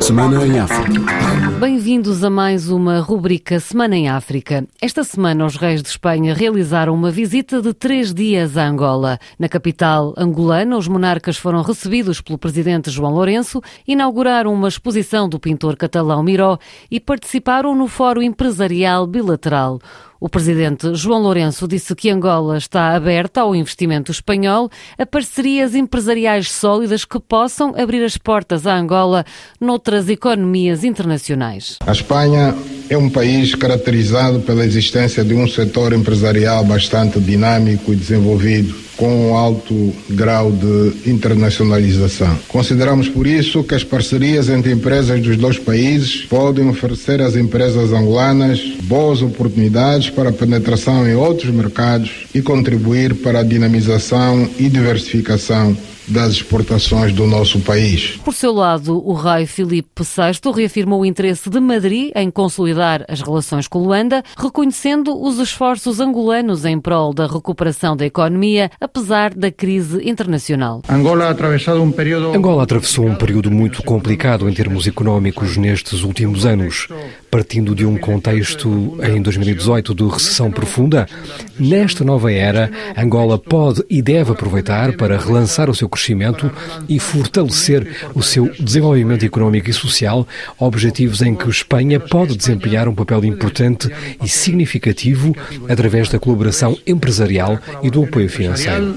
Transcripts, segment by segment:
Semana em África. Bem-vindos a mais uma rubrica Semana em África. Esta semana, os reis de Espanha realizaram uma visita de três dias a Angola. Na capital angolana, os monarcas foram recebidos pelo presidente João Lourenço, inauguraram uma exposição do pintor catalão Miró e participaram no Fórum Empresarial Bilateral. O presidente João Lourenço disse que Angola está aberta ao investimento espanhol, a parcerias empresariais sólidas que possam abrir as portas a Angola noutras economias internacionais. A Espanha é um país caracterizado pela existência de um setor empresarial bastante dinâmico e desenvolvido com alto grau de internacionalização. Consideramos por isso que as parcerias entre empresas dos dois países podem oferecer às empresas angolanas boas oportunidades para penetração em outros mercados e contribuir para a dinamização e diversificação das exportações do nosso país. Por seu lado, o rei Filipe VI reafirmou o interesse de Madrid em consolidar as relações com Luanda, reconhecendo os esforços angolanos em prol da recuperação da economia, apesar da crise internacional. Angola, um período... Angola atravessou um período muito complicado em termos económicos nestes últimos anos, partindo de um contexto em 2018 de recessão profunda. Nesta nova era, Angola pode e deve aproveitar para relançar o seu crescimento e fortalecer o seu desenvolvimento económico e social, objetivos em que Espanha pode desempenhar um papel importante e significativo através da colaboração empresarial e do apoio financeiro.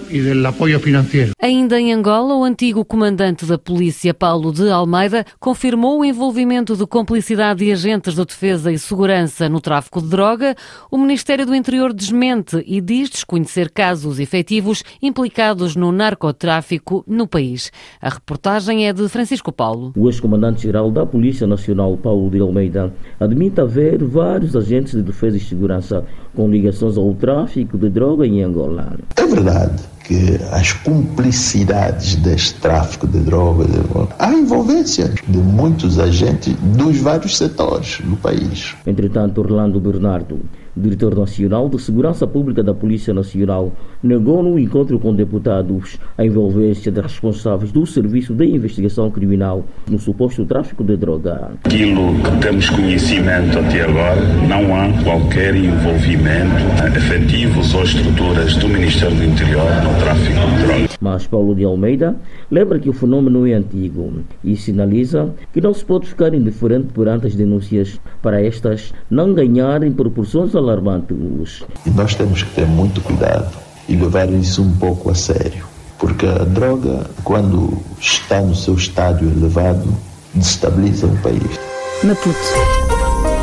Ainda em Angola, o antigo comandante da polícia, Paulo de Almeida, confirmou o envolvimento de complicidade de agentes de defesa e segurança no tráfico de droga. O Ministério do Interior desmente e diz desconhecer casos efetivos implicados no narcotráfico no país. A reportagem é de Francisco Paulo. O ex-comandante-geral da Polícia Nacional, Paulo de Almeida, admite haver vários agentes de defesa e segurança com ligações ao tráfico de droga em Angola. É verdade que as cumplicidades deste tráfico de droga, há envolvência de muitos agentes dos vários setores do país. Entretanto, Orlando Bernardo diretor nacional de Segurança Pública da Polícia Nacional, negou no encontro com deputados a envolvência de responsáveis do Serviço de Investigação Criminal no suposto tráfico de droga. Aquilo que temos conhecimento até agora, não há qualquer envolvimento efetivos ou estruturas do Ministério do Interior no tráfico de droga. Mas Paulo de Almeida lembra que o fenômeno é antigo e sinaliza que não se pode ficar indiferente perante as denúncias para estas não ganharem proporções alarmantes. E nós temos que ter muito cuidado e levar isso um pouco a sério, porque a droga, quando está no seu estádio elevado, destabiliza um país. Maputo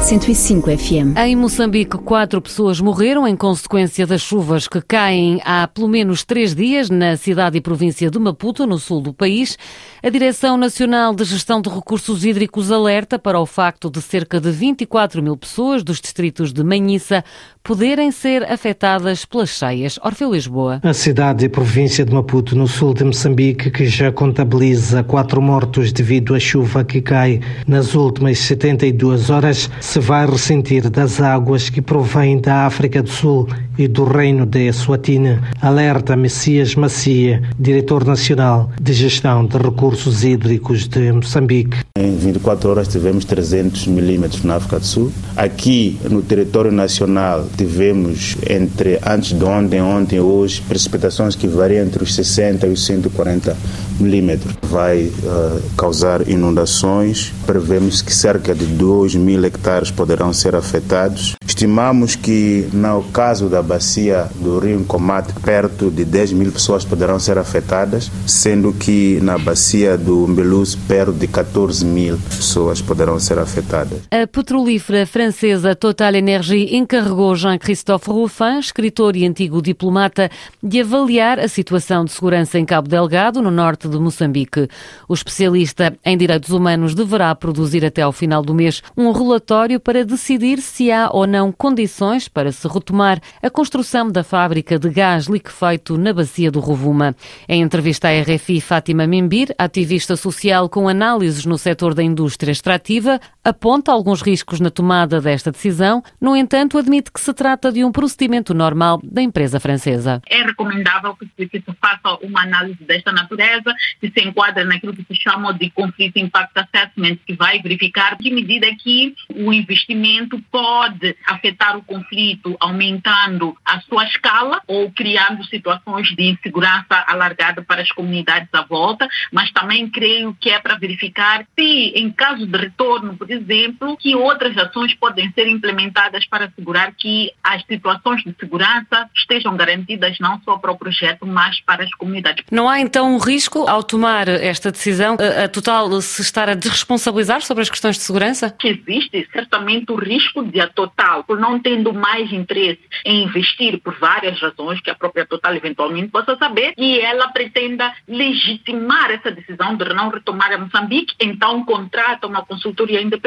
105 FM. Em Moçambique, quatro pessoas morreram em consequência das chuvas que caem há pelo menos três dias na cidade e província de Maputo, no sul do país. A Direção Nacional de Gestão de Recursos Hídricos alerta para o facto de cerca de 24 mil pessoas dos distritos de Manhissa poderem ser afetadas pelas cheias. Orfeu Lisboa. A cidade e província de Maputo, no sul de Moçambique, que já contabiliza quatro mortos devido à chuva que cai nas últimas 72 horas, se vai ressentir das águas que provêm da África do Sul e do Reino de Eswatini, alerta Messias Macia, diretor nacional de gestão de recursos hídricos de Moçambique. Em 24 horas tivemos 300 milímetros na África do Sul. Aqui no território nacional tivemos entre antes de ontem, ontem e hoje precipitações que variam entre os 60 e os 140 milímetros. Vai uh, causar inundações. Prevemos que cerca de 2 mil hectares poderão ser afetados. Estimamos que no caso da bacia do rio Comate, perto de 10 mil pessoas poderão ser afetadas, sendo que na bacia do Mbeluz, perto de 14 mil pessoas poderão ser afetadas. A petrolífera francesa Total Energy encarregou Jean-Christophe Ruffin, escritor e antigo diplomata, de avaliar a situação de segurança em Cabo Delgado, no norte de Moçambique. O especialista em direitos humanos deverá produzir até ao final do mês um relatório para decidir se há ou não condições para se retomar a construção da fábrica de gás liquefeito na bacia do Rovuma. Em entrevista à RFI, Fátima Membir, ativista social com análises no setor da indústria extrativa, aponta alguns riscos na tomada desta decisão, no entanto, admite que se trata de um procedimento normal da empresa francesa. É recomendável que se, faça uma análise desta natureza, que se enquadra naquilo que se chama de conflito impact assessment, que vai verificar de medida que o investimento pode afetar o conflito, aumentando a sua escala ou criando situações de insegurança alargada para as comunidades à volta, mas também creio que é para verificar se, em caso de retorno, por exemplo, que outras ações podem ser implementadas para assegurar que as situações de segurança estejam garantidas não só para o projeto, mas para as comunidades. Não há então um risco ao tomar esta decisão, a, a Total se estar a desresponsabilizar sobre as questões de segurança? Existe certamente o risco de a Total, por não tendo mais interesse em investir por várias razões que a própria Total eventualmente possa saber, e ela pretenda legitimar essa decisão de não retomar a Moçambique, então contrata uma consultoria independente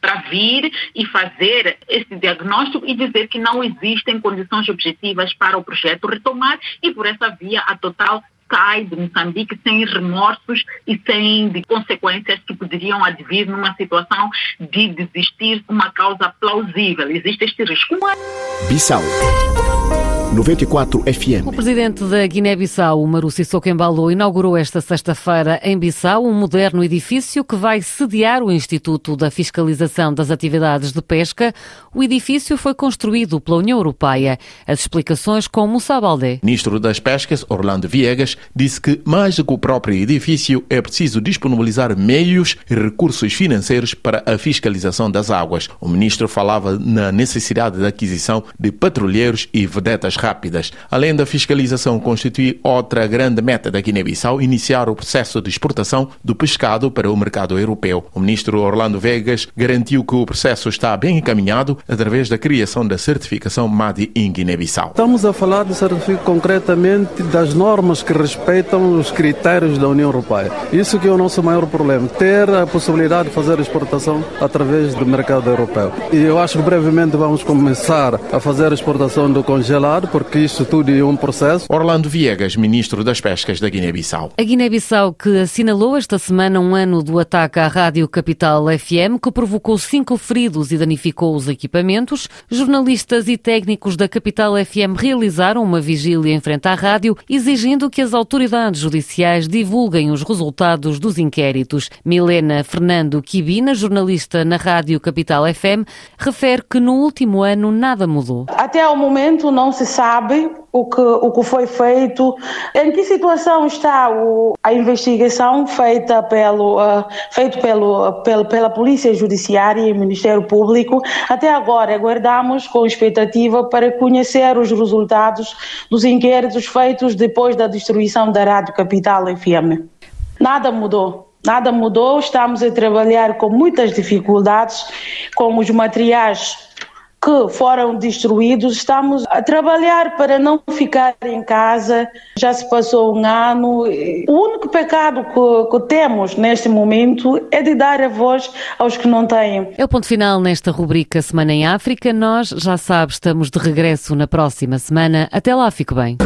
para vir e fazer esse diagnóstico e dizer que não existem condições objetivas para o projeto retomar e por essa via a Total sai de Moçambique sem remorsos e sem consequências que poderiam advir numa situação de desistir uma causa plausível. Existe este risco. Bissau. 94 FM. O presidente da Guiné-Bissau, Maru Sissoko Embalo, inaugurou esta sexta-feira em Bissau um moderno edifício que vai sediar o Instituto da Fiscalização das Atividades de Pesca. O edifício foi construído pela União Europeia. As explicações com Moussa Baldé. Ministro das Pescas, Orlando Viegas, disse que mais do que o próprio edifício é preciso disponibilizar meios e recursos financeiros para a fiscalização das águas. O ministro falava na necessidade da aquisição de patrulheiros e vedetas rápidas. Além da fiscalização constitui outra grande meta da Guiné-Bissau, iniciar o processo de exportação do pescado para o mercado europeu. O ministro Orlando Vegas garantiu que o processo está bem encaminhado através da criação da certificação MADI em Guiné-Bissau. Estamos a falar de concretamente das normas que respeitam os critérios da União Europeia. Isso que é o nosso maior problema, ter a possibilidade de fazer exportação através do mercado europeu. E eu acho que brevemente vamos começar a fazer exportação do congelado, porque isso tudo é um processo. Orlando Viegas, ministro das Pescas da Guiné-Bissau. A Guiné-Bissau que assinalou esta semana um ano do ataque à Rádio Capital FM, que provocou cinco feridos e danificou os equipamentos. Jornalistas e técnicos da Capital FM realizaram uma vigília em frente à rádio, exigindo que as autoridades judiciais divulguem os resultados dos inquéritos. Milena Fernando Quibina, jornalista na Rádio Capital FM, refere que no último ano nada mudou. Até ao momento não se sabe o que, o que foi feito, em que situação está o, a investigação feita pelo, uh, feito pelo, pelo, pela Polícia Judiciária e Ministério Público. Até agora aguardamos com expectativa para conhecer os resultados dos inquéritos feitos depois da destruição da Rádio Capital FM. Nada mudou. Nada mudou, estamos a trabalhar com muitas dificuldades, com os materiais que foram destruídos. Estamos a trabalhar para não ficar em casa. Já se passou um ano. O único pecado que, que, temos neste momento é de dar a voz aos que não têm. É o ponto final nesta rubrica Semana em África. Nós, já sabe, estamos de regresso na próxima semana. Até lá, fico bem.